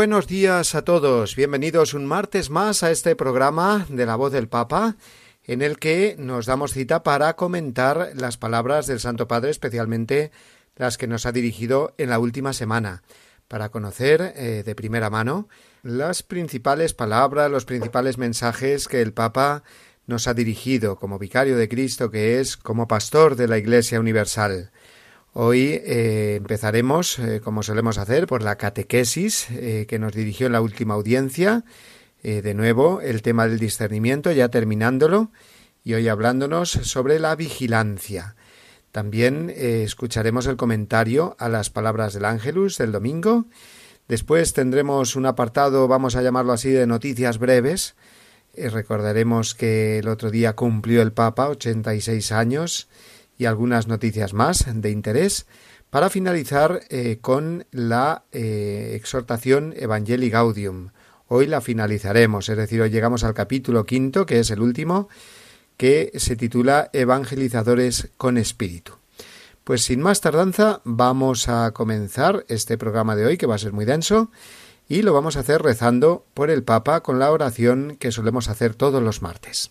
Buenos días a todos. Bienvenidos un martes más a este programa de la voz del Papa, en el que nos damos cita para comentar las palabras del Santo Padre, especialmente las que nos ha dirigido en la última semana, para conocer eh, de primera mano las principales palabras, los principales mensajes que el Papa nos ha dirigido como vicario de Cristo que es, como pastor de la Iglesia Universal. Hoy eh, empezaremos, eh, como solemos hacer, por la catequesis eh, que nos dirigió en la última audiencia. de nuevo, el tema del discernimiento, ya terminándolo, y hoy hablándonos sobre la vigilancia. También escucharemos el comentario a las palabras del Ángelus del domingo. Después tendremos un apartado, vamos a llamarlo así, de noticias breves. recordaremos que el otro día cumplió el Papa 86 años y algunas noticias más de interés para finalizar eh, con la eh, exhortación Evangelii Gaudium. Hoy la finalizaremos, es decir, hoy llegamos al capítulo quinto, que es el último, que se titula Evangelizadores con Espíritu. Pues sin más tardanza vamos a comenzar este programa de hoy, que va a ser muy denso, y lo vamos a hacer rezando por el Papa con la oración que solemos hacer todos los martes.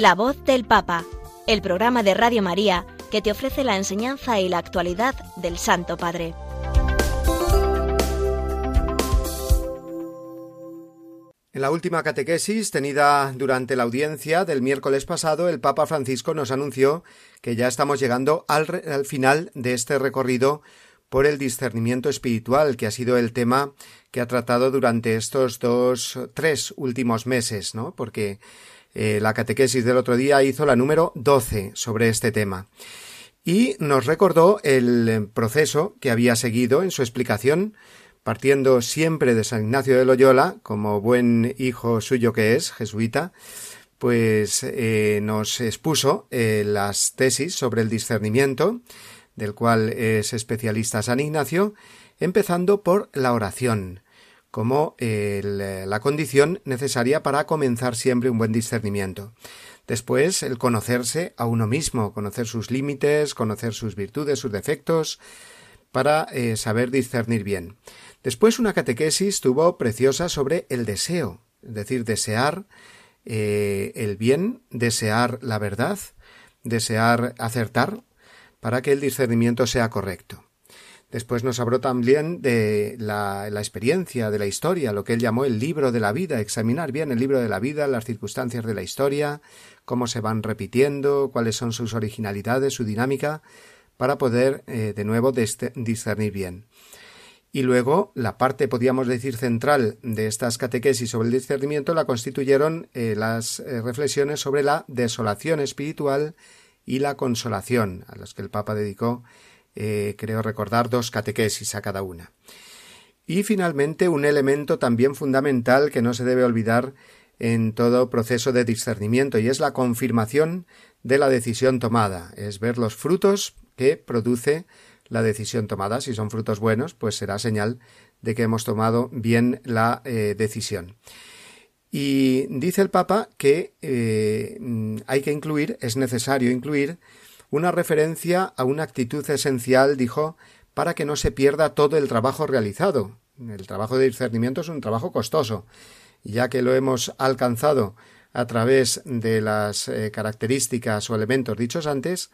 La voz del Papa, el programa de Radio María que te ofrece la enseñanza y la actualidad del Santo Padre. En la última catequesis tenida durante la audiencia del miércoles pasado, el Papa Francisco nos anunció que ya estamos llegando al, al, final de este recorrido por el discernimiento espiritual, que ha sido el tema que ha tratado durante estos dos, tres últimos meses, ¿no? Porque eh, la catequesis del otro día hizo la número 12 sobre este tema. Y nos recordó el proceso que había seguido en su explicación, partiendo siempre de San Ignacio de Loyola, como buen hijo suyo que es, jesuita, pues eh, nos expuso eh, las tesis sobre el discernimiento, del cual es especialista San Ignacio, empezando por la oración, como la condición necesaria para comenzar siempre un buen discernimiento. Después, el conocerse a uno mismo, conocer sus límites, conocer sus virtudes, sus defectos, para eh, saber discernir bien. Después, una catequesis tuvo preciosa sobre el deseo, es decir, desear eh, el bien, desear la verdad, desear acertar, para que el discernimiento sea correcto. Después nos habló también de la, experiencia, de la historia, lo que él llamó el libro de la vida, examinar bien el libro de la vida, las circunstancias de la historia, cómo se van repitiendo, cuáles son sus originalidades, su dinámica, para poder eh, de nuevo discernir bien. Y luego la parte, podríamos decir, central de estas catequesis sobre el discernimiento la constituyeron eh, las eh, reflexiones sobre la desolación espiritual y la consolación, a las que el Papa dedicó eh, creo recordar, dos catequesis a cada una. Y finalmente un elemento también fundamental que no se debe olvidar en todo proceso de discernimiento y es la confirmación de la decisión tomada, es ver los frutos que produce la decisión tomada. Si son frutos buenos, pues será señal de que hemos tomado bien la eh, decisión. Y dice el Papa que eh, hay que incluir, es necesario incluir, una referencia a una actitud esencial, dijo, para que no se pierda todo el trabajo realizado. El trabajo de discernimiento es un trabajo costoso, ya que lo hemos alcanzado a través de las eh, características o elementos dichos antes,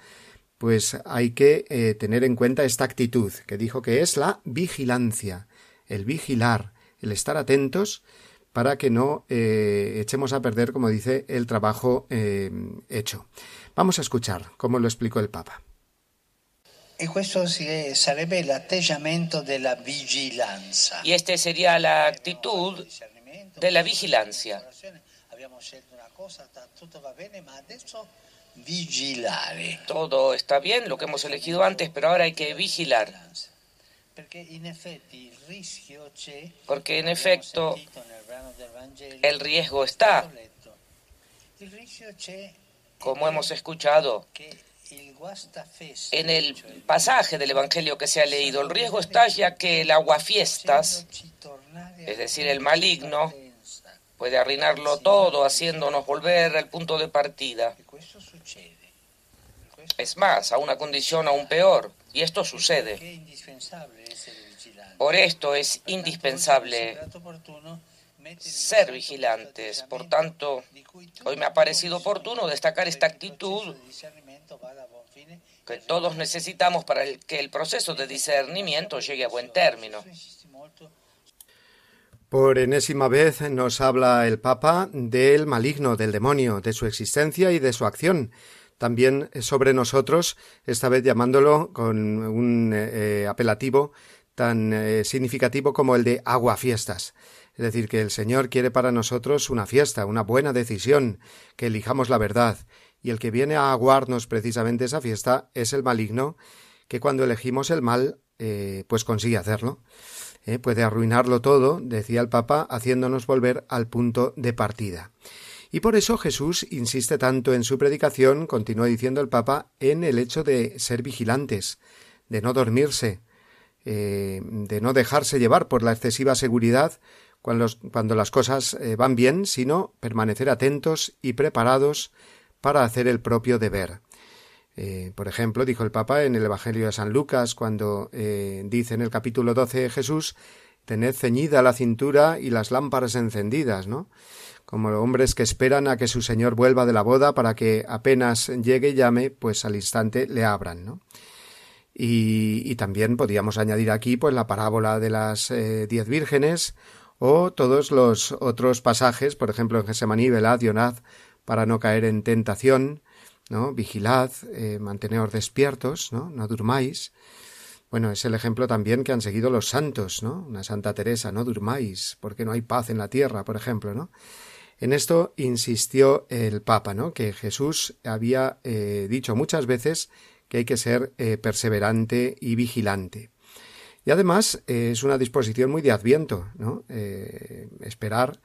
pues hay que eh, tener en cuenta esta actitud que dijo que es la vigilancia, el vigilar, el estar atentos para que no eh, echemos a perder, como dice, el trabajo hecho. Vamos a escuchar cómo lo explicó el Papa. Y este sería la actitud de la vigilancia. Todo está bien, lo que hemos elegido antes, pero ahora hay que vigilar. Porque en efecto el riesgo está. Como hemos escuchado en el pasaje del Evangelio que se ha leído, el riesgo está ya que el aguafiestas, es decir, el maligno, puede arruinarlo todo haciéndonos volver al punto de partida. Es más, a una condición aún peor, y esto sucede. Por esto es indispensable ser vigilantes. Por tanto, hoy me ha parecido oportuno destacar esta actitud que todos necesitamos para que el proceso de discernimiento llegue a buen término. Por enésima vez nos habla el Papa del maligno, del demonio, de su existencia y de su acción. También sobre nosotros, esta vez llamándolo con un eh, apelativo tan eh, significativo como el de agua fiestas. Es decir, que el Señor quiere para nosotros una fiesta, una buena decisión, que elijamos la verdad, y el que viene a aguarnos precisamente esa fiesta es el maligno, que cuando elegimos el mal, eh, pues consigue hacerlo. Eh, puede arruinarlo todo, decía el Papa, haciéndonos volver al punto de partida. Y por eso Jesús insiste tanto en su predicación, continúa diciendo el Papa, en el hecho de ser vigilantes, de no dormirse, eh, de no dejarse llevar por la excesiva seguridad cuando, las cosas eh, van bien, sino permanecer atentos y preparados para hacer el propio deber. Eh, por ejemplo, dijo el Papa en el Evangelio de San Lucas, cuando eh, dice en el capítulo 12 Jesús, tened ceñida la cintura y las lámparas encendidas, ¿no? Como hombres que esperan a que su Señor vuelva de la boda para que apenas llegue y llame, pues al instante le abran, ¿no? Y, también podríamos añadir aquí, pues, la parábola de las diez vírgenes o todos los otros pasajes, por ejemplo en Gesemaní, velad y para no caer en tentación, ¿no? Vigilad, eh, manteneos despiertos, ¿no? No durmáis. Bueno, es el ejemplo también que han seguido los santos, ¿no? Una Santa Teresa, no durmáis, porque no hay paz en la tierra, por ejemplo, ¿no? En esto insistió el Papa, ¿no? Que Jesús había eh, dicho muchas veces que hay que ser eh, perseverante y vigilante. Y además eh, es una disposición muy de adviento, ¿no? Eh, esperar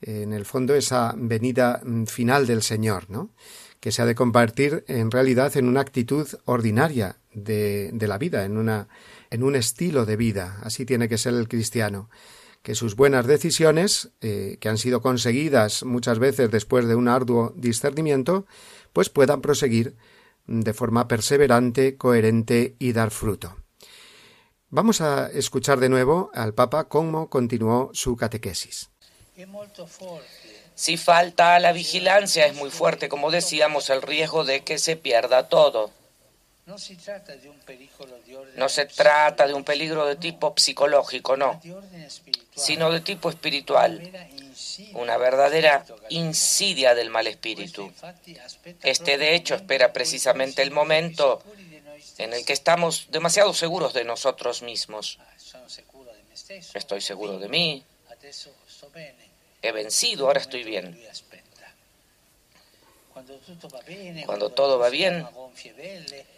eh, en el fondo esa venida mm, final del Señor, ¿no? que se ha de compartir en realidad en una actitud ordinaria de, la vida, en, una, en un estilo de vida. Así tiene que ser el cristiano que sus buenas decisiones, que han sido conseguidas muchas veces después de un arduo discernimiento, pues puedan proseguir de forma perseverante, coherente y dar fruto. Vamos a escuchar de nuevo al Papa cómo continuó su catequesis. Si falta la vigilancia es muy fuerte, como decíamos, el riesgo de que se pierda todo. No se trata de un peligro de tipo psicológico, no, sino de tipo espiritual, una verdadera insidia del mal espíritu. Este, de hecho, espera precisamente el momento en el que estamos demasiado seguros de nosotros mismos. Estoy seguro de mí. He vencido, ahora estoy bien. Cuando todo va bien,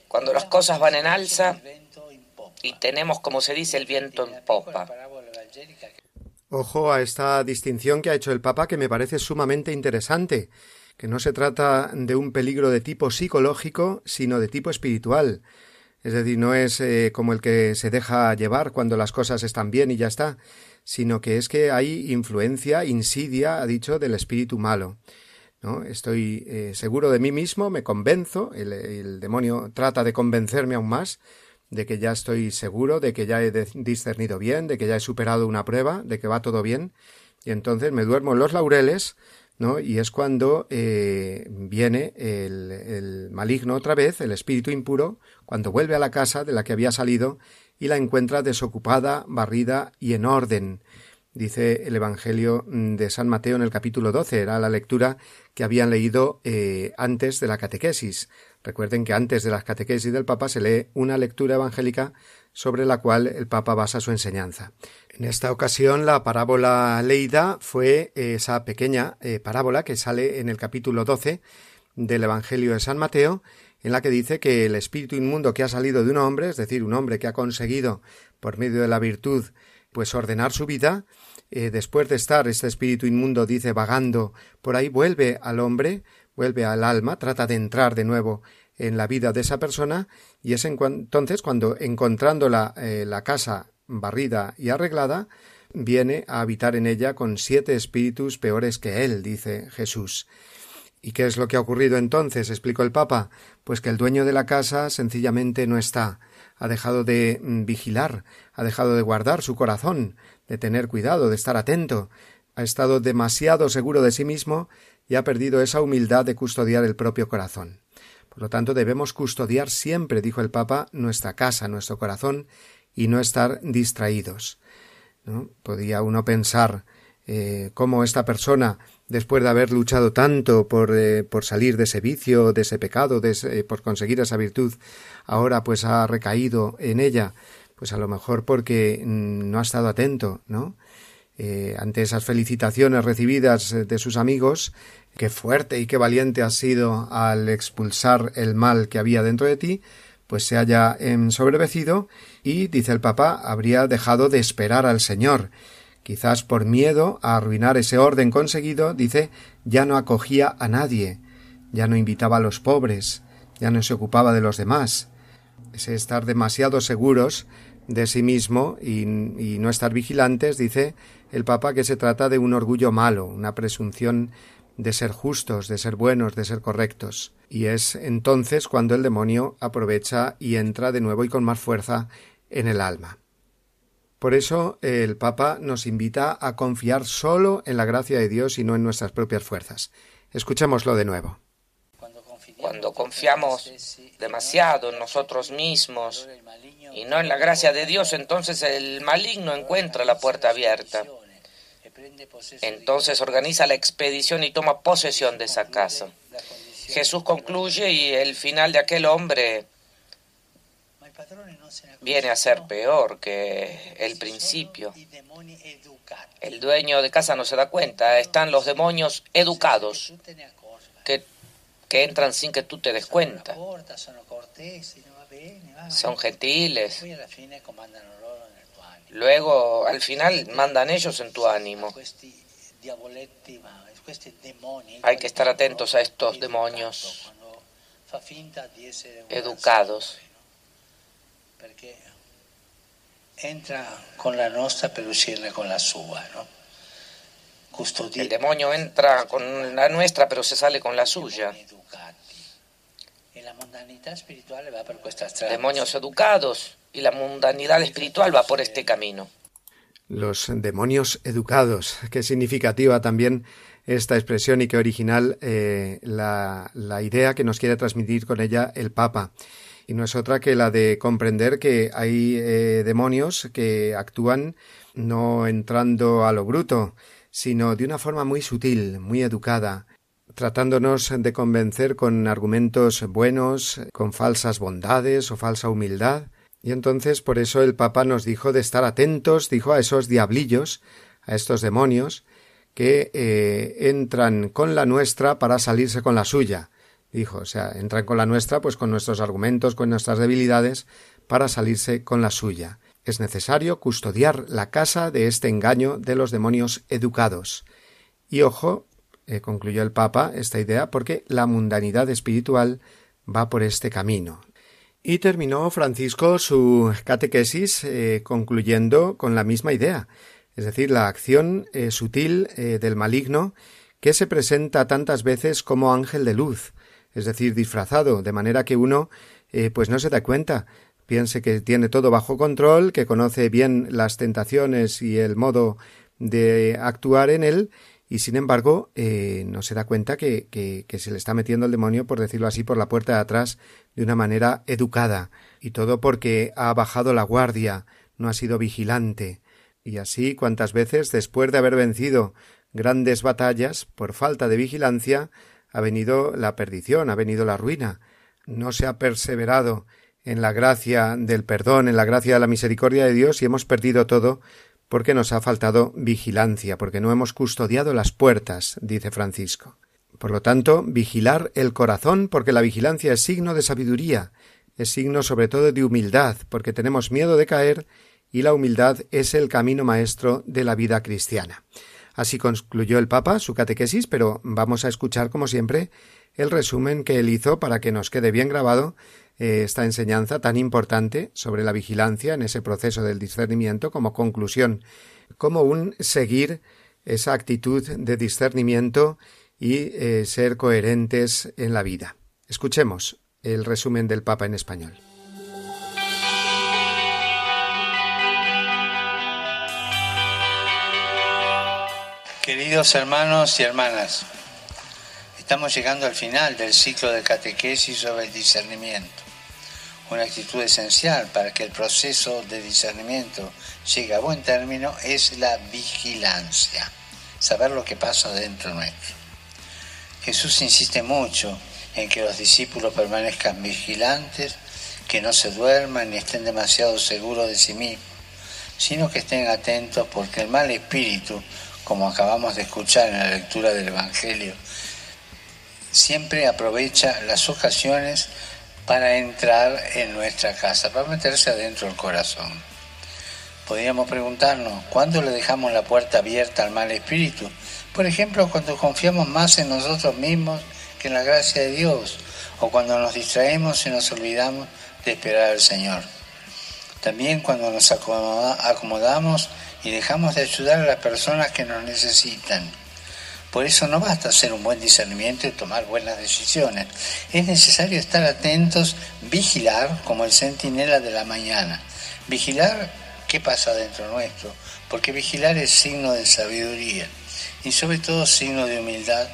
cuando las cosas van en alza y tenemos, como se dice, el viento en popa. Ojo a esta distinción que ha hecho el Papa que me parece sumamente interesante, que no se trata de un peligro de tipo psicológico, sino de tipo espiritual. Es decir, no es eh, como el que se deja llevar cuando las cosas están bien y ya está, sino que es que hay influencia, insidia, ha dicho, del espíritu malo. ¿no? Estoy eh, seguro de mí mismo, me convenzo, el, el demonio trata de convencerme aún más, de que ya estoy seguro, de que ya he discernido bien, de que ya he superado una prueba, de que va todo bien, y entonces me duermo en los laureles, Y es cuando eh, viene el, maligno otra vez, el espíritu impuro, cuando vuelve a la casa de la que había salido y la encuentra desocupada, barrida y en orden. Dice el Evangelio de San Mateo en el capítulo 12, era la lectura que habían leído eh, antes de la catequesis. Recuerden que antes de las catequesis del Papa se lee una lectura evangélica sobre la cual el Papa basa su enseñanza. En esta ocasión la parábola leída fue esa pequeña eh, parábola que sale en el capítulo 12 del Evangelio de San Mateo, en la que dice que el espíritu inmundo que ha salido de un hombre, es decir, un hombre que ha conseguido por medio de la virtud pues ordenar su vida, eh, después de estar este espíritu inmundo, dice, vagando por ahí, vuelve al hombre, vuelve al alma, trata de entrar de nuevo en la vida de esa persona y es entonces cuando encontrando la, eh, la casa barrida y arreglada, viene a habitar en ella con siete espíritus peores que él, dice Jesús. ¿Y qué es lo que ha ocurrido entonces? explicó el Papa. Pues que el dueño de la casa sencillamente no está, ha dejado de mm, vigilar, ha dejado de guardar su corazón, de tener cuidado, de estar atento, ha estado demasiado seguro de sí mismo y ha perdido esa humildad de custodiar el propio corazón. Por lo tanto, debemos custodiar siempre, dijo el Papa, nuestra casa, nuestro corazón, y no estar distraídos. ¿no? Podía uno pensar eh, cómo esta persona, después de haber luchado tanto por, eh, por salir de ese vicio, de ese pecado, de por conseguir esa virtud, ahora pues ha recaído en ella, pues a lo mejor porque mm, no ha estado atento, ¿no? Eh, ante esas felicitaciones recibidas de sus amigos, qué fuerte y qué valiente has sido al expulsar el mal que había dentro de ti, pues se haya ensobrevecido y, dice el Papa, habría dejado de esperar al Señor. Quizás por miedo a arruinar ese orden conseguido, dice, ya no acogía a nadie, ya no invitaba a los pobres, ya no se ocupaba de los demás. Ese estar demasiado seguros de sí mismo y, y no estar vigilantes, dice el Papa que se trata de un orgullo malo, una presunción de ser justos, de ser buenos, de ser correctos. Y es entonces cuando el demonio aprovecha y entra de nuevo y con más fuerza en el alma. Por eso el Papa nos invita a confiar solo en la gracia de Dios y no en nuestras propias fuerzas. Escuchémoslo de nuevo. Cuando confiamos demasiado en nosotros mismos y no en la gracia de Dios, entonces el maligno encuentra la puerta abierta entonces organiza la expedición y toma posesión de esa casa. Jesús concluye y el final de aquel hombre viene a ser peor que el principio. El dueño de casa no se da cuenta, están los demonios educados que, que entran sin que tú te des cuenta. Son gentiles, Luego, al final, mandan ellos en tu ánimo. Hay que estar atentos a estos demonios educados. Entra con la nuestra per uscirne con la sua, ¿no? El demonio entra con la nuestra, pero se sale con la suya. Demonios educados y la mundanidad espiritual va por este camino. Los demonios educados. Qué significativa también esta expresión y qué original eh, la, idea que nos quiere transmitir con ella el Papa y no es otra que la de comprender que hay eh, demonios que actúan no entrando a lo bruto, sino de una forma muy sutil, muy educada, tratándonos de convencer con argumentos buenos, con falsas bondades o falsa humildad, y entonces por eso el Papa nos dijo de estar atentos, dijo a esos diablillos, a estos demonios, que eh, entran con la nuestra para salirse con la suya. Dijo, o sea, entran con la nuestra, pues con nuestros argumentos, con nuestras debilidades, para salirse con la suya. Es necesario custodiar la casa de este engaño de los demonios educados. Y ojo, eh, concluyó el Papa esta idea, porque la mundanidad espiritual va por este camino. Y terminó Francisco su catequesis eh, concluyendo con la misma idea, es decir, la acción eh, sutil del maligno que se presenta tantas veces como ángel de luz, es decir, disfrazado, de manera que uno pues no se da cuenta, piense que tiene todo bajo control, que conoce bien las tentaciones y el modo de actuar en él, y sin embargo eh, no se da cuenta que, que, se le está metiendo el demonio, por decirlo así, por la puerta de atrás de una manera educada, y todo porque ha bajado la guardia, no ha sido vigilante, y así cuantas veces, después de haber vencido grandes batallas, por falta de vigilancia, ha venido la perdición, ha venido la ruina, no se ha perseverado en la gracia del perdón, en la gracia de la misericordia de Dios, y hemos perdido todo porque nos ha faltado vigilancia, porque no hemos custodiado las puertas, dice Francisco. Por lo tanto, vigilar el corazón, porque la vigilancia es signo de sabiduría, es signo sobre todo de humildad, porque tenemos miedo de caer y la humildad es el camino maestro de la vida cristiana. Así concluyó el Papa su catequesis, pero vamos a escuchar, como siempre, el resumen que él hizo para que nos quede bien grabado esta enseñanza tan importante sobre la vigilancia en ese proceso del discernimiento como conclusión, como un seguir esa actitud de discernimiento y eh, ser coherentes en la vida. Escuchemos el resumen del Papa en español. Queridos hermanos y hermanas, estamos llegando al final del ciclo de catequesis sobre el discernimiento una actitud esencial para que el proceso de discernimiento llegue a buen término es la vigilancia, saber lo que pasa dentro nuestro. Jesús insiste mucho en que los discípulos permanezcan vigilantes, que no se duerman ni estén demasiado seguros de sí mismos, sino que estén atentos porque el mal espíritu, como acabamos de escuchar en la lectura del Evangelio, siempre aprovecha las ocasiones para entrar en nuestra casa, para meterse adentro del corazón. Podríamos preguntarnos, ¿cuándo le dejamos la puerta abierta al mal espíritu? Por ejemplo, cuando confiamos más en nosotros mismos que en la gracia de Dios, o cuando nos distraemos y nos olvidamos de esperar al Señor. También cuando nos acomodamos y dejamos de ayudar a las personas que nos necesitan por eso no basta hacer un buen discernimiento y tomar buenas decisiones. Es necesario estar atentos, vigilar como el centinela de la mañana. Vigilar qué pasa dentro nuestro, porque vigilar es signo de sabiduría y sobre todo signo de humildad,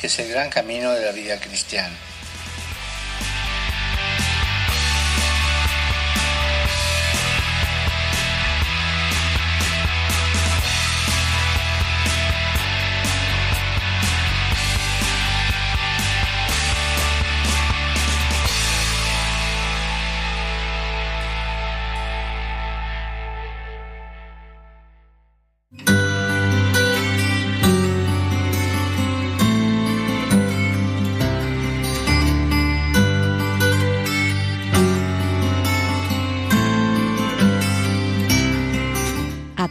que es el gran camino de la vida cristiana.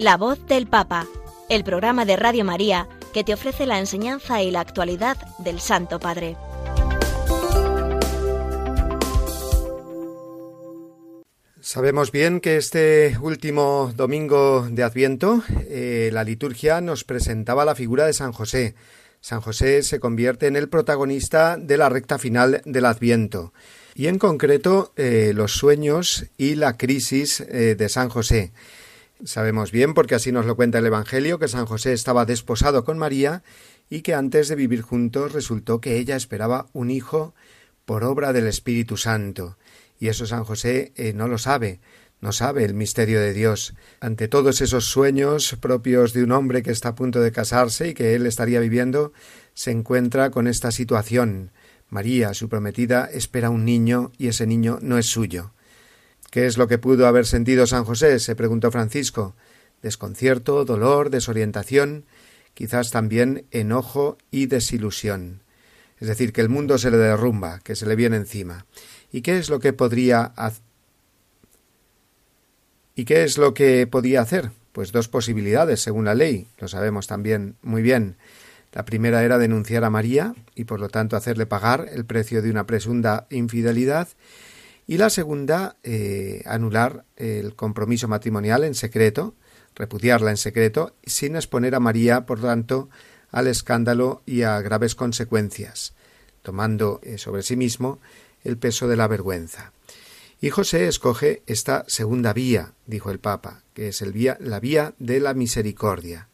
La voz del Papa, el programa de Radio María que te ofrece la enseñanza y la actualidad del Santo Padre. Sabemos bien que este último domingo de Adviento eh, la liturgia nos presentaba la figura de San José. San José se convierte en el protagonista de la recta final del Adviento. y en concreto eh, los sueños y la crisis eh, de San José. Sabemos bien, porque así nos lo cuenta el Evangelio, que San José estaba desposado con María y que antes de vivir juntos resultó que ella esperaba un hijo por obra del Espíritu Santo. Y eso San José eh, no lo sabe, no sabe el misterio de Dios. Ante todos esos sueños propios de un hombre que está a punto de casarse y que él estaría viviendo, se encuentra con esta situación. María, su prometida, espera un niño y ese niño no es suyo. ¿Qué es lo que pudo haber sentido San José? se preguntó Francisco. Desconcierto, dolor, desorientación, quizás también enojo y desilusión. Es decir, que el mundo se le derrumba, que se le viene encima. ¿Y qué es lo que podría hacer? ¿Y qué es lo que podía hacer? Pues dos posibilidades, según la ley, lo sabemos también muy bien. La primera era denunciar a María y por lo tanto hacerle pagar el precio de una presunta infidelidad y la segunda, eh, anular el compromiso matrimonial en secreto, repudiarla en secreto, sin exponer a María, por tanto, al escándalo y a graves consecuencias, tomando eh, sobre sí mismo el peso de la vergüenza. Y José escoge esta segunda vía, dijo el Papa, que es el la vía de la misericordia.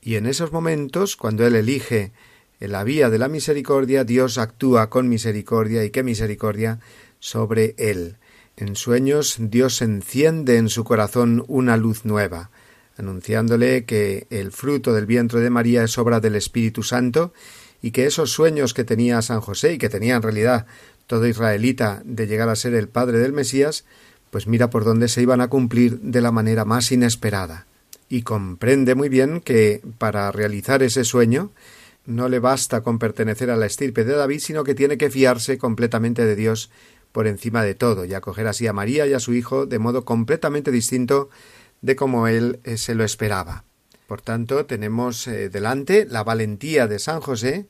Y en esos momentos, cuando él elige la vía de la misericordia, Dios actúa con misericordia y qué misericordia sobre él. En sueños Dios enciende en su corazón una luz nueva, anunciándole que el fruto del vientre de María es obra del Espíritu Santo y que esos sueños que tenía San José y que tenía en realidad todo israelita de llegar a ser el padre del Mesías, pues mira por dónde se iban a cumplir de la manera más inesperada y comprende muy bien que para realizar ese sueño no le basta con pertenecer a la estirpe de David, sino que tiene que fiarse completamente de Dios por encima de todo y acoger así a María y a su hijo de modo completamente distinto de como él eh, se lo esperaba. Por tanto, tenemos eh, delante la valentía de San José,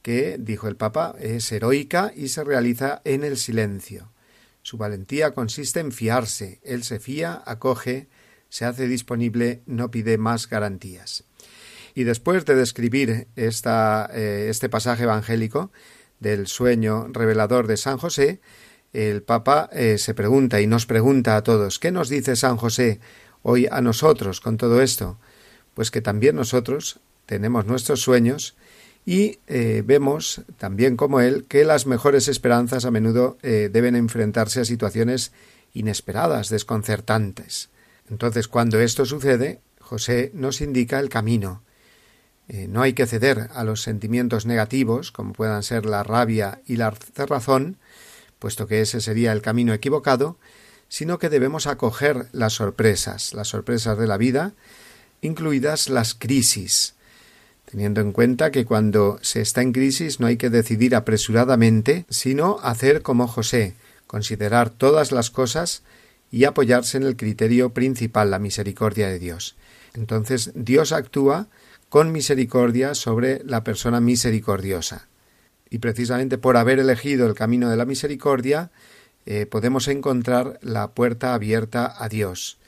que, dijo el Papa, es heroica y se realiza en el silencio. Su valentía consiste en fiarse. Él se fía, acoge, se hace disponible, no pide más garantías. Y después de describir esta, eh, este pasaje evangélico del sueño revelador de San José, el Papa eh, se pregunta y nos pregunta a todos ¿qué nos dice San José hoy a nosotros con todo esto? Pues que también nosotros tenemos nuestros sueños y eh, vemos también como él que las mejores esperanzas a menudo deben enfrentarse a situaciones inesperadas, desconcertantes. Entonces, cuando esto sucede, José nos indica el camino. Eh, no hay que ceder a los sentimientos negativos, como puedan ser la rabia y la cerrazón, puesto que ese sería el camino equivocado, sino que debemos acoger las sorpresas, las sorpresas de la vida, incluidas las crisis, teniendo en cuenta que cuando se está en crisis no hay que decidir apresuradamente, sino hacer como José, considerar todas las cosas y apoyarse en el criterio principal, la misericordia de Dios. Entonces Dios actúa con misericordia sobre la persona misericordiosa. Y precisamente por haber elegido el camino de la misericordia, eh, podemos encontrar la puerta abierta a Dios.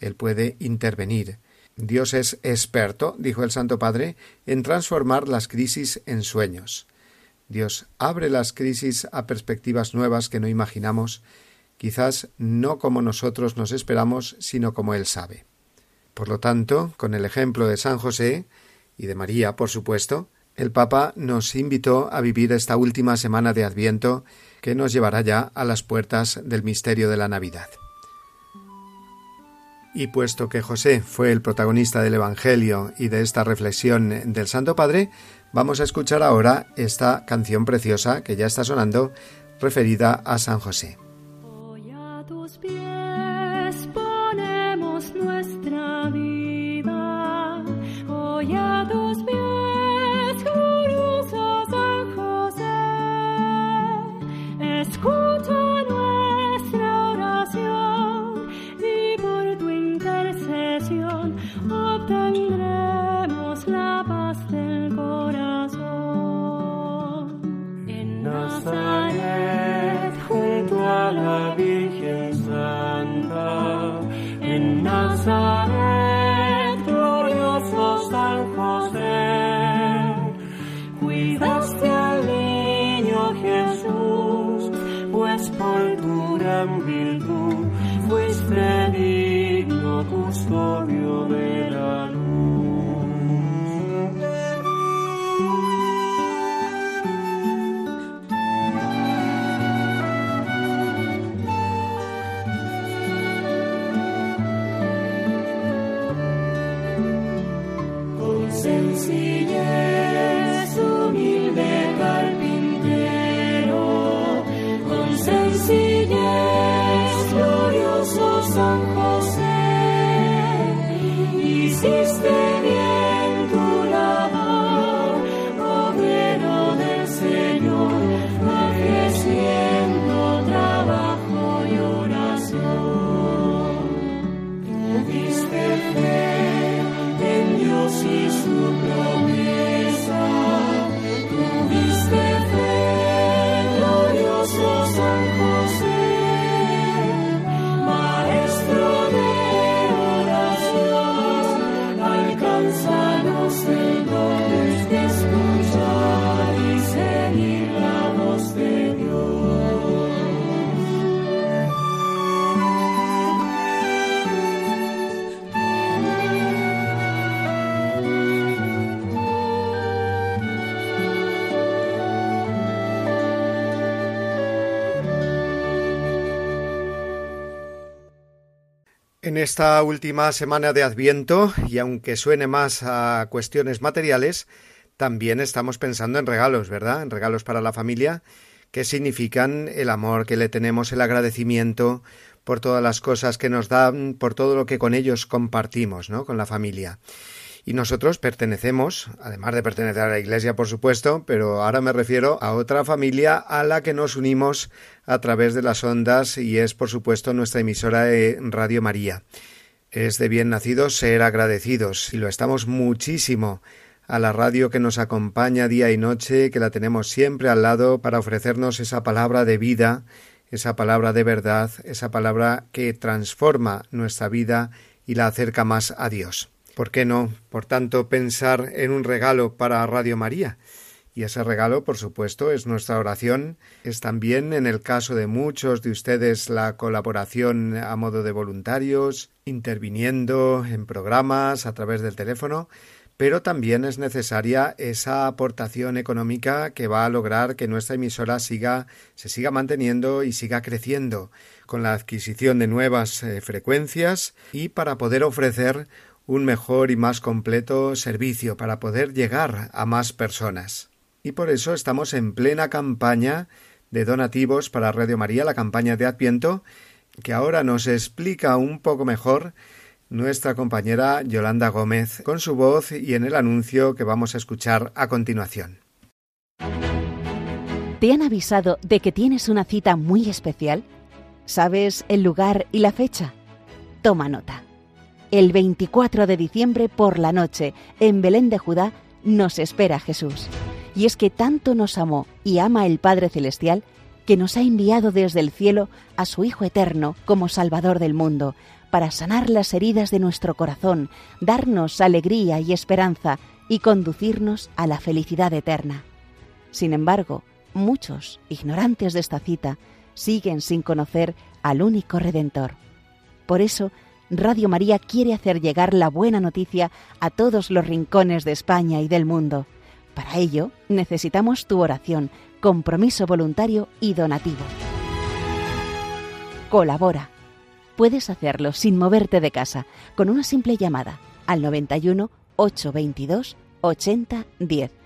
Él puede intervenir. Dios es experto, dijo el Santo Padre, en transformar las crisis en sueños. Dios abre las crisis a perspectivas nuevas que no imaginamos quizás no como nosotros nos esperamos, sino como Él sabe. Por lo tanto, con el ejemplo de San José y de María, por supuesto, el Papa nos invitó a vivir esta última semana de Adviento que nos llevará ya a las puertas del misterio de la Navidad. Y puesto que José fue el protagonista del Evangelio y de esta reflexión del Santo Padre, vamos a escuchar ahora esta canción preciosa que ya está sonando referida a San José. En esta última semana de Adviento, y aunque suene más a cuestiones materiales, también estamos pensando en regalos, ¿verdad? En regalos para la familia, que significan el amor que le tenemos, el agradecimiento por todas las cosas que nos dan, por todo lo que con ellos compartimos, ¿no? Con la familia. Y nosotros pertenecemos, además de pertenecer a la Iglesia, por supuesto, pero ahora me refiero a otra familia a la que nos unimos a través de las ondas y es, por supuesto, nuestra emisora de Radio María. Es de bien nacidos ser agradecidos y lo estamos muchísimo a la radio que nos acompaña día y noche, que la tenemos siempre al lado para ofrecernos esa palabra de vida, esa palabra de verdad, esa palabra que transforma nuestra vida y la acerca más a Dios. ¿Por qué no, por tanto, pensar en un regalo para Radio María? Y ese regalo, por supuesto, es nuestra oración, es también, en el caso de muchos de ustedes, la colaboración a modo de voluntarios, interviniendo en programas a través del teléfono, pero también es necesaria esa aportación económica que va a lograr que nuestra emisora siga, se siga manteniendo y siga creciendo, con la adquisición de nuevas eh, frecuencias y para poder ofrecer un mejor y más completo servicio para poder llegar a más personas. Y por eso estamos en plena campaña de donativos para Radio María, la campaña de Adviento, que ahora nos explica un poco mejor nuestra compañera Yolanda Gómez con su voz y en el anuncio que vamos a escuchar a continuación. ¿Te han avisado de que tienes una cita muy especial? ¿Sabes el lugar y la fecha? Toma nota el 24 de diciembre por la noche, en Belén de Judá, nos espera Jesús. Y es que tanto nos amó y ama el Padre Celestial que nos ha enviado desde el cielo a su Hijo Eterno como Salvador del mundo, para sanar las heridas de nuestro corazón, darnos alegría y esperanza y conducirnos a la felicidad eterna. Sin embargo, muchos, ignorantes de esta cita, siguen sin conocer al único Redentor. Por eso, Radio María quiere hacer llegar la buena noticia a todos los rincones de España y del mundo. Para ello, necesitamos tu oración, compromiso voluntario y donativo. Colabora. Puedes hacerlo sin moverte de casa, con una simple llamada al 91 822 8010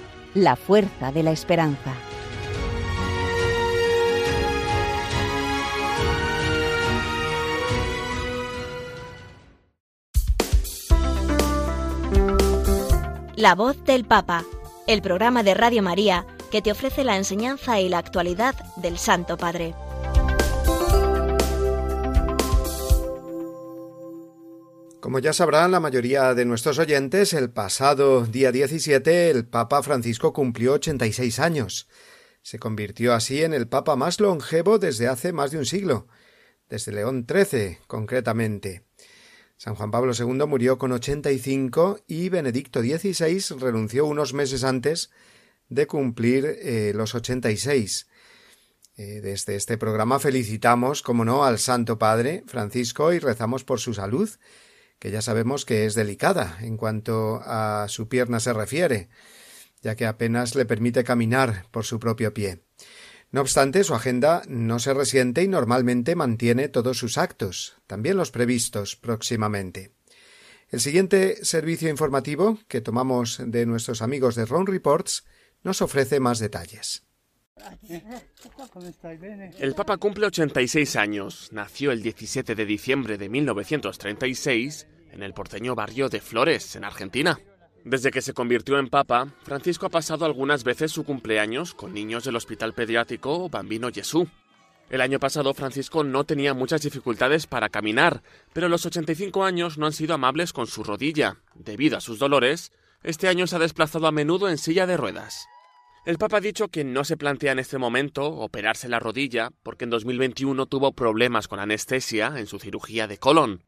la fuerza de la esperanza. La voz del Papa, el programa de Radio María que te ofrece la enseñanza y la actualidad del Santo Padre. Como ya sabrán la mayoría de nuestros oyentes, el pasado día 17 el Papa Francisco cumplió 86 años. Se convirtió así en el Papa más longevo desde hace más de un siglo, desde León XIII concretamente. San Juan Pablo II murió con 85 y Benedicto XVI renunció unos meses antes de cumplir eh, los 86. Eh, desde este programa felicitamos, como no, al Santo Padre Francisco y rezamos por su salud que ya sabemos que es delicada en cuanto a su pierna se refiere, ya que apenas le permite caminar por su propio pie. No obstante, su agenda no se resiente y normalmente mantiene todos sus actos, también los previstos próximamente. El siguiente servicio informativo que tomamos de nuestros amigos de Ron Reports nos ofrece más detalles. El Papa cumple 86 años. Nació el 17 de diciembre de 1936 en el porteño barrio de Flores, en Argentina. Desde que se convirtió en Papa, Francisco ha pasado algunas veces su cumpleaños con niños del Hospital Pediátrico Bambino Jesús. El año pasado Francisco no tenía muchas dificultades para caminar, pero los 85 años no han sido amables con su rodilla. Debido a sus dolores, este año se ha desplazado a menudo en silla de ruedas. El Papa ha dicho que no se plantea en este momento operarse la rodilla porque en 2021 tuvo problemas con anestesia en su cirugía de colon.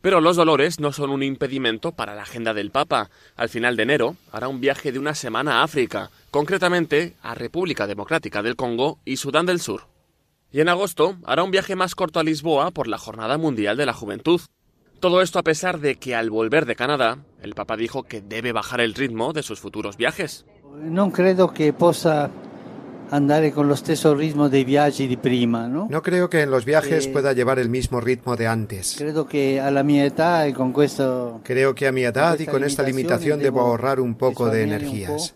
Pero los dolores no son un impedimento para la agenda del Papa. Al final de enero hará un viaje de una semana a África, concretamente a República Democrática del Congo y Sudán del Sur. Y en agosto hará un viaje más corto a Lisboa por la Jornada Mundial de la Juventud. Todo esto a pesar de que al volver de Canadá, el Papa dijo que debe bajar el ritmo de sus futuros viajes. No creo que possa andare con lo stesso ritmo dei viaggi di prima, ¿no? No creo que en los viajes eh, pueda llevar el mismo ritmo de antes. Creo que a la mi edad y con questo Creo que a mi edad y con esta limitación debo ahorrar un poco de energías.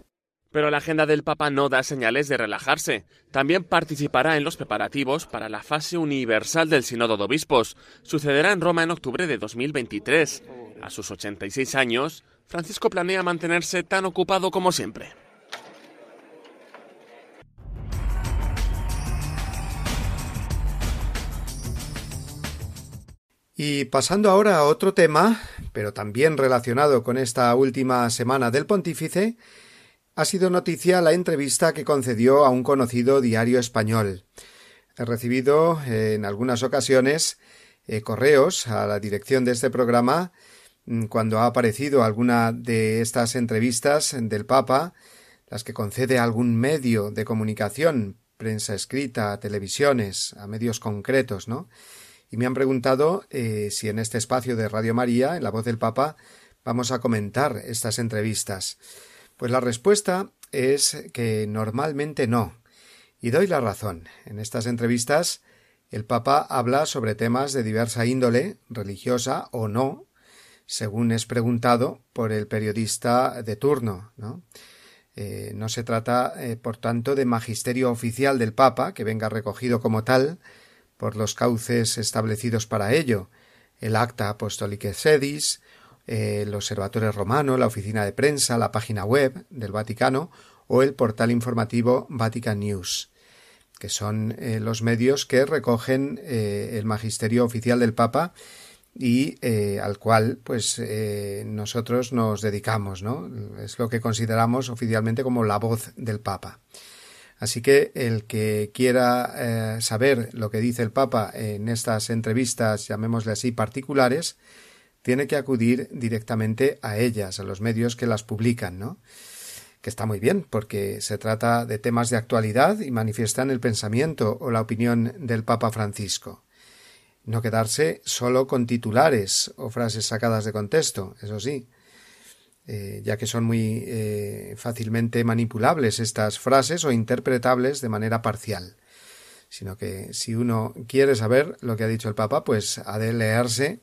Pero la agenda del Papa no da señales de relajarse. También participará en los preparativos para la fase universal del Sínodo de Obispos. Sucederá en Roma en octubre de 2023. A sus 86 años, Francisco planea mantenerse tan ocupado como siempre. Y pasando ahora a otro tema, pero también relacionado con esta última semana del pontífice, ha sido noticia la entrevista que concedió a un conocido diario español. He recibido en algunas ocasiones eh, correos a la dirección de este programa mm, cuando ha aparecido alguna de estas entrevistas del Papa, las que concede a algún medio de comunicación, prensa escrita, televisiones, a medios concretos, ¿no? Y me han preguntado eh, si en este espacio de Radio María, en la voz del Papa, vamos a comentar estas entrevistas. Pues la respuesta es que normalmente no. Y doy la razón. En estas entrevistas el Papa habla sobre temas de diversa índole, religiosa o no, según es preguntado por el periodista de turno. No, eh, no se trata, eh, por tanto, de magisterio oficial del Papa, que venga recogido como tal, por los cauces establecidos para ello, el Acta Apostolique Sedis, el Observatorio Romano, la oficina de prensa, la página web del Vaticano o el portal informativo Vatican News, que son eh, los medios que recogen eh, el magisterio oficial del Papa y eh, al cual pues nosotros nos dedicamos, ¿no? Es lo que consideramos oficialmente como la voz del Papa. Así que el que quiera eh, saber lo que dice el Papa en estas entrevistas, llamémosle así, particulares, tiene que acudir directamente a ellas, a los medios que las publican, ¿no? Que está muy bien, porque se trata de temas de actualidad y manifiestan el pensamiento o la opinión del Papa Francisco. No quedarse solo con titulares o frases sacadas de contexto, eso sí, eh, ya que son muy eh, fácilmente manipulables estas frases o interpretables de manera parcial, sino que si uno quiere saber lo que ha dicho el Papa, pues ha de leerse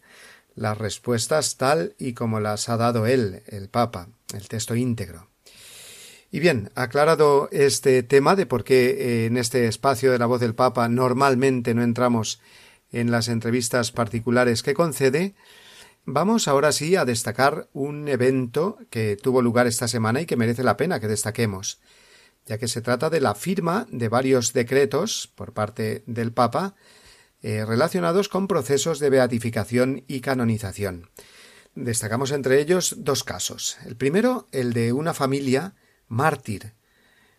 las respuestas tal y como las ha dado él, el Papa, el texto íntegro. Y bien, aclarado este tema de por qué eh, en este espacio de la voz del Papa normalmente no entramos en las entrevistas particulares que concede, Vamos ahora sí a destacar un evento que tuvo lugar esta semana y que merece la pena que destaquemos, ya que se trata de la firma de varios decretos por parte del Papa eh, relacionados con procesos de beatificación y canonización. destacamos entre ellos dos casos. El primero, el de una familia mártir,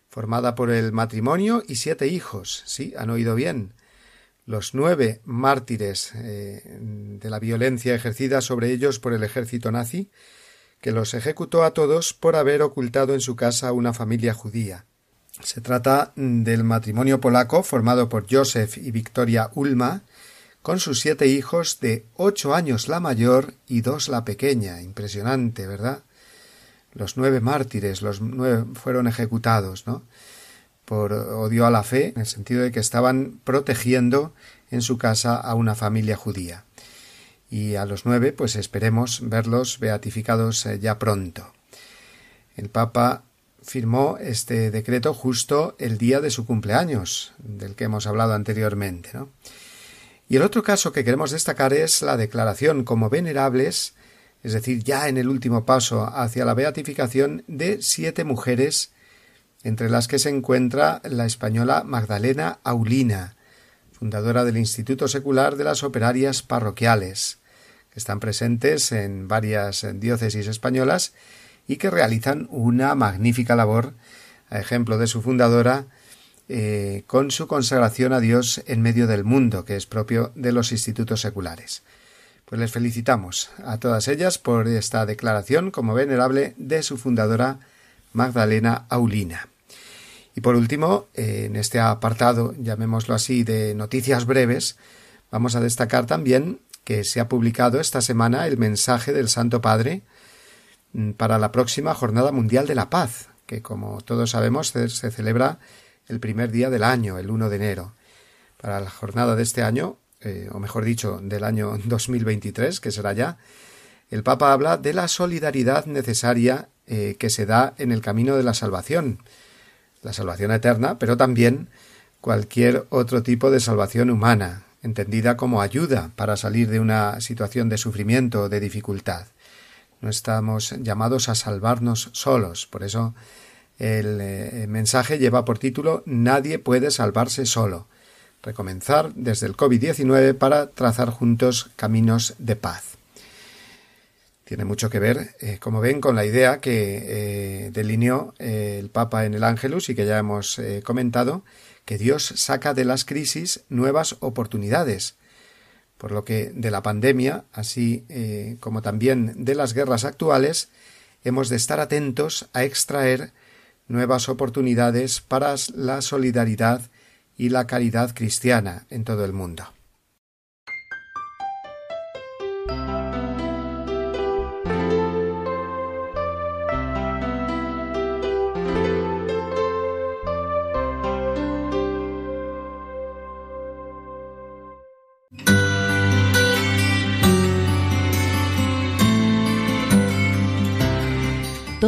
formada por el matrimonio y siete hijos. Sí, han oído bien. Los nueve mártires eh, de la violencia ejercida sobre ellos por el ejército nazi, que los ejecutó a todos por haber ocultado en su casa una familia judía. Se trata del matrimonio polaco formado por Joseph y Victoria Ulma, con sus siete hijos de ocho años la mayor y dos la pequeña. Impresionante, ¿verdad? Los nueve mártires, los nueve fueron ejecutados, ¿no? Por odio a la fe, en el sentido de que estaban protegiendo en su casa a una familia judía. Y a los nueve, pues esperemos verlos beatificados eh, ya pronto. El Papa firmó este decreto justo el día de su cumpleaños, del que hemos hablado anteriormente. ¿no? Y el otro caso que queremos destacar es la declaración como venerables, es decir, ya en el último paso hacia la beatificación de siete mujeres, entre las que se encuentra la española Magdalena Aulina, fundadora del Instituto Secular de las Operarias Parroquiales, que están presentes en varias diócesis españolas y que realizan una magnífica labor, a ejemplo de su fundadora, eh, con su consagración a Dios en medio del mundo, que es propio de los institutos seculares. Pues les felicitamos a todas ellas por esta declaración como venerable de su fundadora Magdalena Aulina. Y por último, eh, en este apartado, llamémoslo así, de noticias breves, vamos a destacar también que se ha publicado esta semana el mensaje del Santo Padre mm, para la próxima Jornada Mundial de la Paz, que como todos sabemos se celebra el primer día del año, el 1 de enero. Para la jornada de este año, eh, o mejor dicho, del año 2023, que será ya, el Papa habla de la solidaridad necesaria eh, que se da en el camino de la salvación, la salvación eterna, pero también cualquier otro tipo de salvación humana, entendida como ayuda para salir de una situación de sufrimiento o de dificultad. No estamos llamados a salvarnos solos, por eso el eh, mensaje lleva por título Nadie puede salvarse solo. Recomenzar desde el COVID-19 para trazar juntos caminos de paz. Tiene mucho que ver, eh, como ven, con la idea que eh, delineó el Papa en el Ángelus y que ya hemos comentado, que Dios saca de las crisis nuevas oportunidades, por lo que de la pandemia, así como también de las guerras actuales, hemos de estar atentos a extraer nuevas oportunidades para la solidaridad y la caridad cristiana en todo el mundo.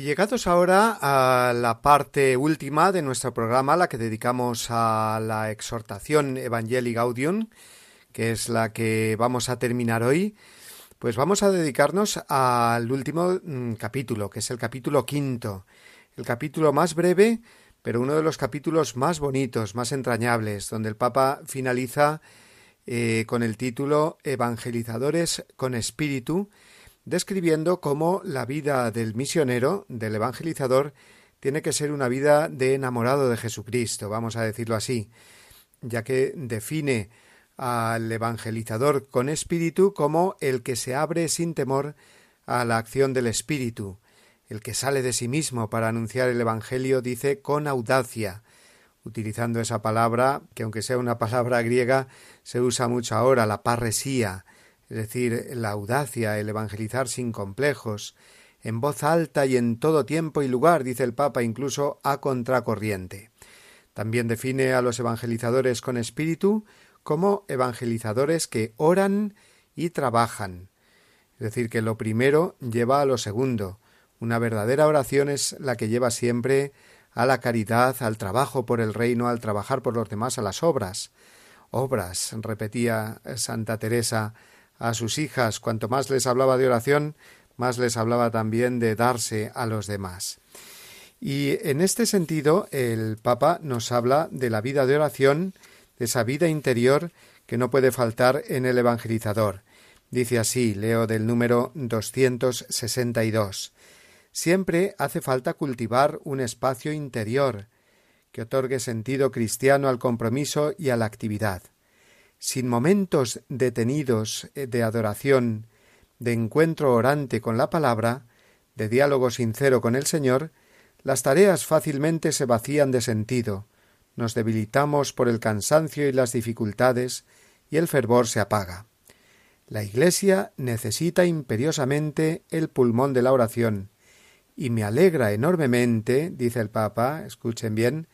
Llegados ahora a la parte última de nuestro programa, la que dedicamos a la exhortación Evangelii Gaudium, que es la que vamos a terminar hoy, pues vamos a dedicarnos al último mm, capítulo, que es el capítulo quinto, el capítulo más breve, pero uno de los capítulos más bonitos, más entrañables, donde el Papa finaliza eh, con el título Evangelizadores con espíritu, describiendo cómo la vida del misionero, del evangelizador, tiene que ser una vida de enamorado de Jesucristo, vamos a decirlo así, ya que define al evangelizador con espíritu como el que se abre sin temor a la acción del espíritu, el que sale de sí mismo para anunciar el Evangelio, dice con audacia, utilizando esa palabra, que aunque sea una palabra griega, se usa mucho ahora, la parresía, es decir, la audacia, el evangelizar sin complejos, en voz alta y en todo tiempo y lugar, dice el Papa, incluso a contracorriente. También define a los evangelizadores con espíritu como evangelizadores que oran y trabajan. Es decir, que lo primero lleva a lo segundo. Una verdadera oración es la que lleva siempre a la caridad, al trabajo por el reino, al trabajar por los demás, a las obras. Obras, repetía Santa Teresa a sus hijas, cuanto más les hablaba de oración, más les hablaba también de darse a los demás. Y en este sentido, el Papa nos habla de la vida de oración, de esa vida interior que no puede faltar en el evangelizador. Dice así, leo del número 262. Siempre hace falta cultivar un espacio interior que otorgue sentido cristiano al compromiso y a la actividad. Sin momentos detenidos de adoración, de encuentro orante con la palabra, de diálogo sincero con el Señor, las tareas fácilmente se vacían de sentido, nos debilitamos por el cansancio y las dificultades, y el fervor se apaga. La Iglesia necesita imperiosamente el pulmón de la oración, y me alegra enormemente, dice el Papa, escuchen bien,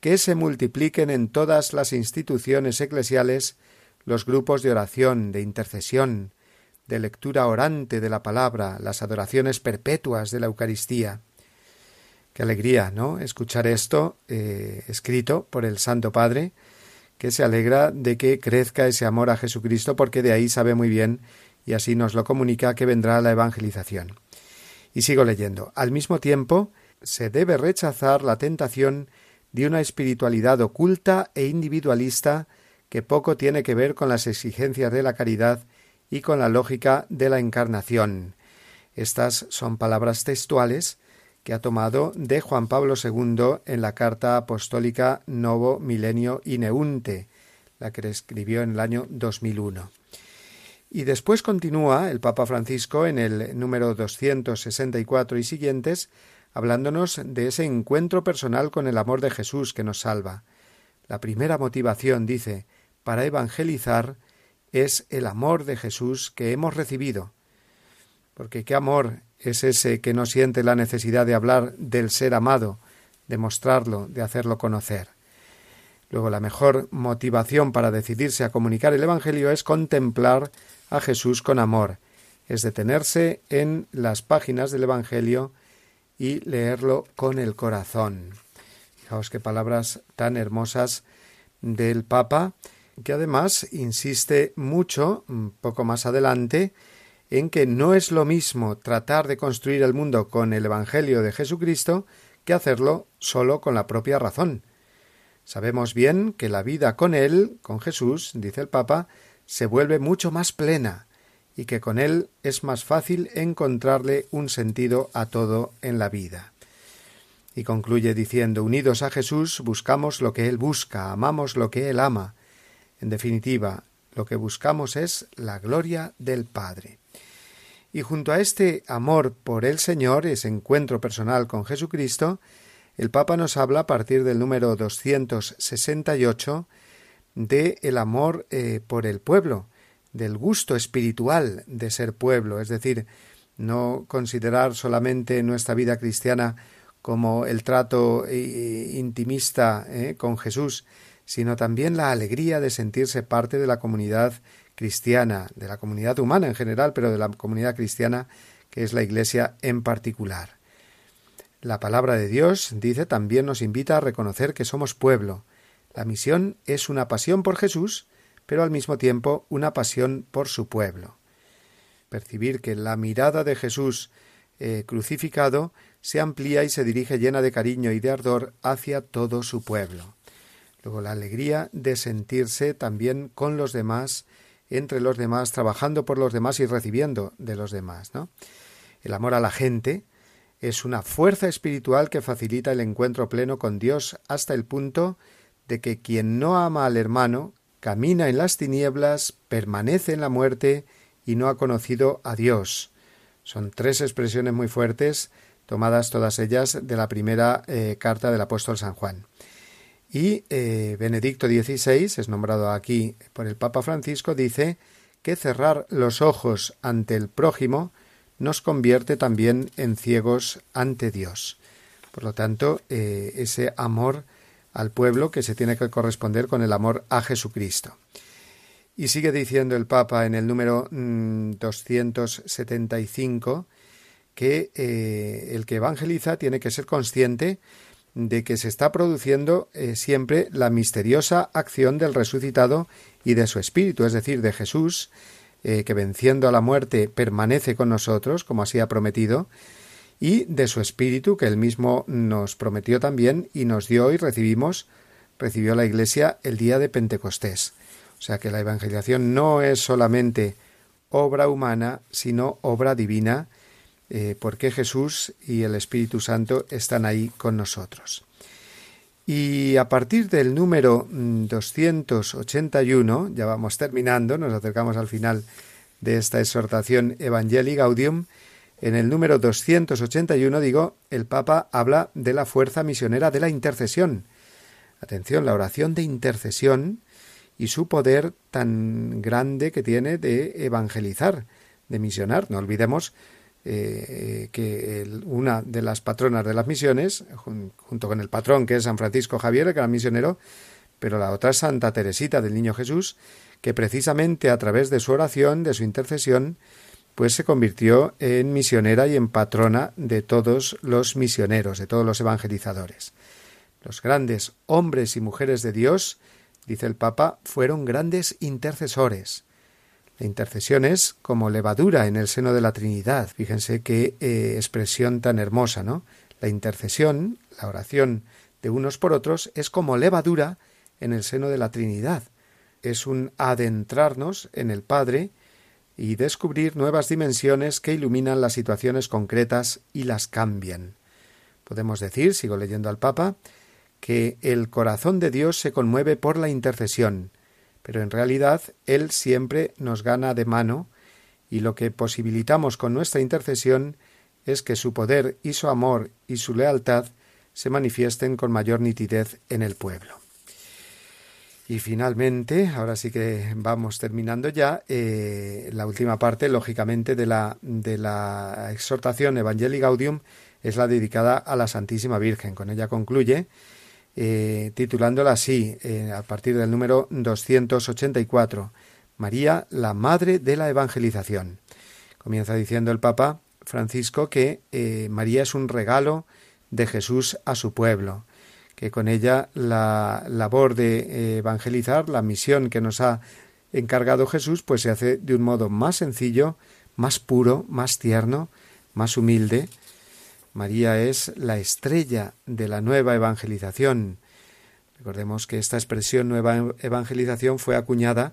que se multipliquen en todas las instituciones eclesiales los grupos de oración, de intercesión, de lectura orante de la palabra, las adoraciones perpetuas de la Eucaristía. Qué alegría, ¿no? Escuchar esto eh, escrito por el Santo Padre, que se alegra de que crezca ese amor a Jesucristo, porque de ahí sabe muy bien, y así nos lo comunica, que vendrá la evangelización. Y sigo leyendo. Al mismo tiempo, se debe rechazar la tentación de una espiritualidad oculta e individualista que poco tiene que ver con las exigencias de la caridad y con la lógica de la encarnación. Estas son palabras textuales que ha tomado de Juan Pablo II en la carta apostólica Novo Milenio Ineunte, la que escribió en el año 2001. Y después continúa el Papa Francisco en el número 264 y siguientes, hablándonos de ese encuentro personal con el amor de Jesús que nos salva. La primera motivación, dice, para evangelizar es el amor de Jesús que hemos recibido. Porque qué amor es ese que no siente la necesidad de hablar del ser amado, de mostrarlo, de hacerlo conocer. Luego la mejor motivación para decidirse a comunicar el Evangelio es contemplar a Jesús con amor, es detenerse en las páginas del Evangelio y leerlo con el corazón. Fijaos qué palabras tan hermosas del Papa que además insiste mucho, un poco más adelante, en que no es lo mismo tratar de construir el mundo con el Evangelio de Jesucristo que hacerlo solo con la propia razón. Sabemos bien que la vida con Él, con Jesús, dice el Papa, se vuelve mucho más plena, y que con Él es más fácil encontrarle un sentido a todo en la vida. Y concluye diciendo Unidos a Jesús buscamos lo que Él busca, amamos lo que Él ama, en definitiva, lo que buscamos es la gloria del Padre. Y junto a este amor por el Señor, ese encuentro personal con Jesucristo, el Papa nos habla a partir del número 268 de el amor eh, por el pueblo, del gusto espiritual de ser pueblo, es decir, no considerar solamente nuestra vida cristiana como el trato eh, intimista eh, con Jesús, sino también la alegría de sentirse parte de la comunidad cristiana, de la comunidad humana en general, pero de la comunidad cristiana que es la Iglesia en particular. La palabra de Dios, dice, también nos invita a reconocer que somos pueblo. La misión es una pasión por Jesús, pero al mismo tiempo una pasión por su pueblo. Percibir que la mirada de Jesús eh, crucificado se amplía y se dirige llena de cariño y de ardor hacia todo su pueblo. Luego la alegría de sentirse también con los demás, entre los demás, trabajando por los demás y recibiendo de los demás. El amor a la gente es una fuerza espiritual que facilita el encuentro pleno con Dios hasta el punto de que quien no ama al hermano camina en las tinieblas, permanece en la muerte y no ha conocido a Dios. Son tres expresiones muy fuertes, tomadas todas ellas de la primera eh, carta del apóstol San Juan. Y eh, Benedicto XVI, es nombrado aquí por el Papa Francisco, dice que cerrar los ojos ante el prójimo nos convierte también en ciegos ante Dios. Por lo tanto, eh, ese amor al pueblo que se tiene que corresponder con el amor a Jesucristo. Y sigue diciendo el Papa en el número 275 mm, que eh, el que evangeliza tiene que ser consciente de que se está produciendo eh, siempre la misteriosa acción del resucitado y de su espíritu, es decir, de Jesús, eh, que venciendo a la muerte permanece con nosotros, como así ha prometido, y de su espíritu, que él mismo nos prometió también y nos dio y recibimos, recibió la Iglesia el día de Pentecostés. O sea que la evangelización no es solamente obra humana, sino obra divina, eh, porque Jesús y el Espíritu Santo están ahí con nosotros. Y a partir del número 281, mm, ya vamos terminando, nos acercamos al final de esta exhortación Evangelii Gaudium, en el número 281, digo, el Papa habla de la fuerza misionera de la intercesión. Atención, la oración de intercesión y su poder tan grande que tiene de evangelizar, de misionar. No olvidemos eh, que una de las patronas de las misiones, junto con el patrón que es San Francisco Javier, el gran misionero, pero la otra es Santa Teresita del Niño Jesús, que precisamente a través de su oración, de su intercesión, pues se convirtió en misionera y en patrona de todos los misioneros, de todos los evangelizadores. Los grandes hombres y mujeres de Dios, dice el Papa, fueron grandes intercesores. La intercesión es como levadura en el seno de la Trinidad. Fíjense qué eh, expresión tan hermosa, ¿no? La intercesión, la oración de unos por otros, es como levadura en el seno de la Trinidad. Es un adentrarnos en el Padre y descubrir nuevas dimensiones que iluminan las situaciones concretas y las cambian. Podemos decir, sigo leyendo al Papa, que el corazón de Dios se conmueve por la intercesión, pero en realidad Él siempre nos gana de mano y lo que posibilitamos con nuestra intercesión es que su poder y su amor y su lealtad se manifiesten con mayor nitidez en el pueblo. Y finalmente, ahora sí que vamos terminando ya, eh, la última parte, lógicamente, de la, de la exhortación Evangelii Gaudium es la dedicada a la Santísima Virgen. Con ella concluye eh, titulándola así, eh, a partir del número 284, María, la Madre de la Evangelización. Comienza diciendo el Papa Francisco que María es un regalo de Jesús a su pueblo, que con ella la labor de evangelizar, la misión que nos ha encargado Jesús, pues se hace de un modo más sencillo, más puro, más tierno, más humilde, María es la estrella de la nueva evangelización. Recordemos que esta expresión nueva evangelización fue acuñada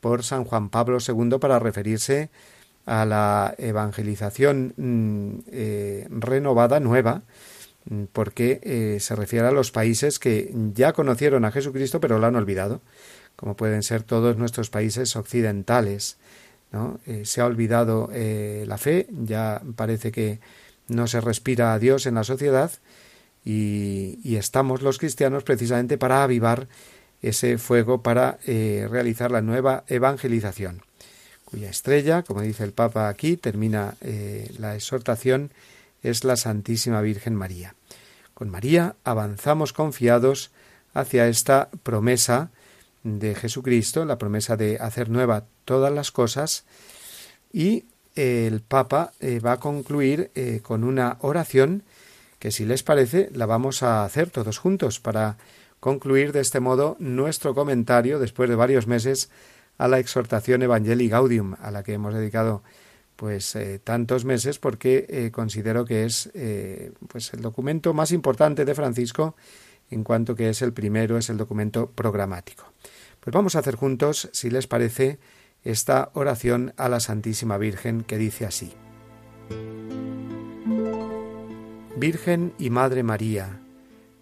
por San Juan Pablo II para referirse a la evangelización mm, eh, renovada, nueva, porque eh, se refiere a los países que ya conocieron a Jesucristo pero lo han olvidado, como pueden ser todos nuestros países occidentales. Eh, se ha olvidado la fe, ya parece que no se respira a Dios en la sociedad y, estamos los cristianos precisamente para avivar ese fuego para eh, realizar la nueva evangelización, cuya estrella, como dice el Papa aquí, termina eh, la exhortación, es la Santísima Virgen María. Con María avanzamos confiados hacia esta promesa de Jesucristo, la promesa de hacer nueva todas las cosas, y el Papa eh, va a concluir eh, con una oración que si les parece la vamos a hacer todos juntos para concluir de este modo nuestro comentario después de varios meses a la exhortación Evangelii Gaudium a la que hemos dedicado pues eh, tantos meses porque considero que es pues el documento más importante de Francisco en cuanto que es el primero es el documento programático. Pues vamos a hacer juntos si les parece esta oración a la Santísima Virgen que dice así. Virgen y Madre María,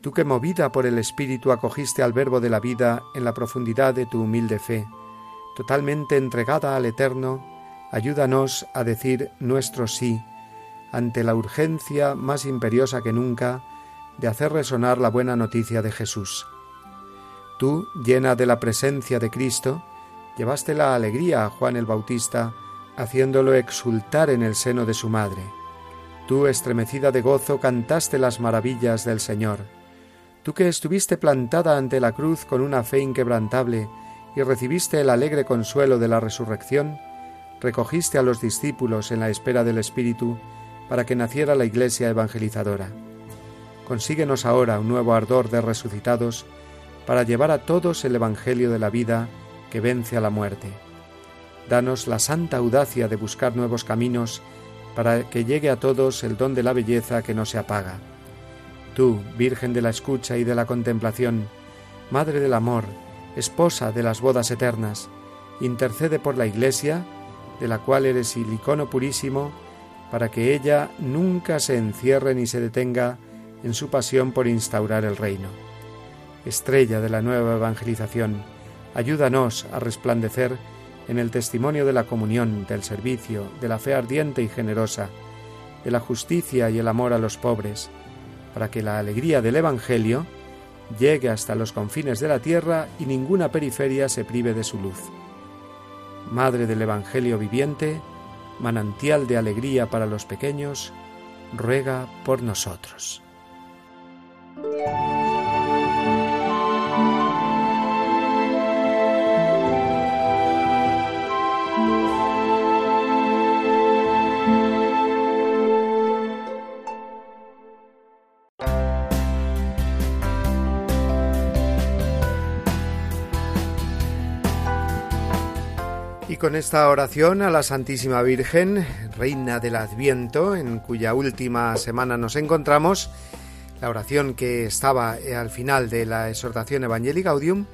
tú que movida por el Espíritu acogiste al Verbo de la vida en la profundidad de tu humilde fe, totalmente entregada al Eterno, ayúdanos a decir nuestro sí ante la urgencia más imperiosa que nunca de hacer resonar la buena noticia de Jesús. Tú, llena de la presencia de Cristo, llevaste la alegría a Juan el Bautista, haciéndolo exultar en el seno de su madre. Tú, estremecida de gozo, cantaste las maravillas del Señor. Tú que estuviste plantada ante la cruz con una fe inquebrantable y recibiste el alegre consuelo de la resurrección, recogiste a los discípulos en la espera del Espíritu para que naciera la Iglesia evangelizadora. Consíguenos ahora un nuevo ardor de resucitados para llevar a todos el Evangelio de la vida que vence a la muerte. Danos la santa audacia de buscar nuevos caminos para que llegue a todos el don de la belleza que no se apaga. Tú, Virgen de la escucha y de la contemplación, Madre del amor, esposa de las bodas eternas, intercede por la Iglesia, de la cual eres el icono purísimo, para que ella nunca se encierre ni se detenga en su pasión por instaurar el reino. Estrella de la nueva evangelización, ayúdanos a resplandecer en el testimonio de la comunión, del servicio, de la fe ardiente y generosa, de la justicia y el amor a los pobres, para que la alegría del Evangelio llegue hasta los confines de la tierra y ninguna periferia se prive de su luz. Madre del Evangelio viviente, manantial de alegría para los pequeños, ruega por nosotros. Con esta oración a la Santísima Virgen, Reina del Adviento, en cuya última semana nos encontramos, la oración que estaba eh, al final de la exhortación Evangelii Gaudium,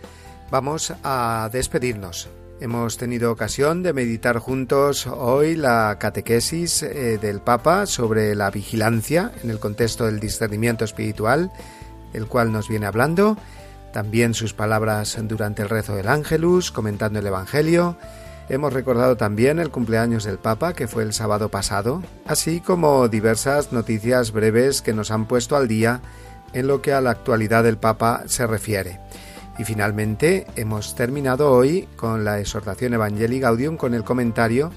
vamos a despedirnos. Hemos tenido ocasión de meditar juntos hoy la catequesis eh, del Papa sobre la vigilancia en el contexto del discernimiento espiritual, el cual nos viene hablando, también sus palabras durante el rezo del Ángelus, comentando el Evangelio, Hemos recordado también el cumpleaños del Papa, que fue el sábado pasado, así como diversas noticias breves que nos han puesto al día en lo que a la actualidad del Papa se refiere. Y finalmente hemos terminado hoy con la exhortación Evangelii Gaudium con el comentario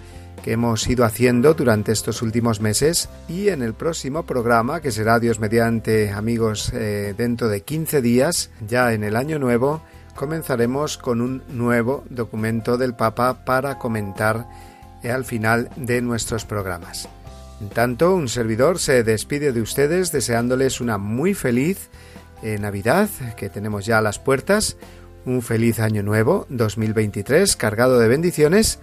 que hemos ido haciendo durante estos últimos meses y en el próximo programa, que será Dios mediante amigos eh, dentro de 15 días, ya en el año nuevo, comenzaremos con un nuevo documento del Papa para comentar al final de nuestros programas. En tanto, un servidor se despide de ustedes deseándoles una muy feliz eh, Navidad que tenemos ya a las puertas, un feliz año nuevo 2023 cargado de bendiciones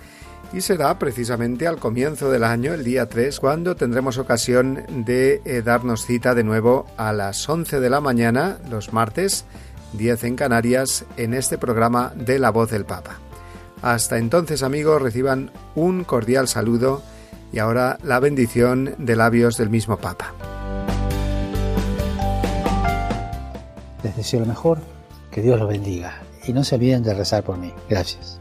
y será precisamente al comienzo del año, el día 3, cuando tendremos ocasión de eh, darnos cita de nuevo a las 11 de la mañana, los martes, 10 en Canarias, en este programa de La Voz del Papa. Hasta entonces amigos, reciban un cordial saludo y ahora la bendición de labios del mismo Papa. Les deseo lo mejor, que Dios los bendiga y no se olviden de rezar por mí. Gracias.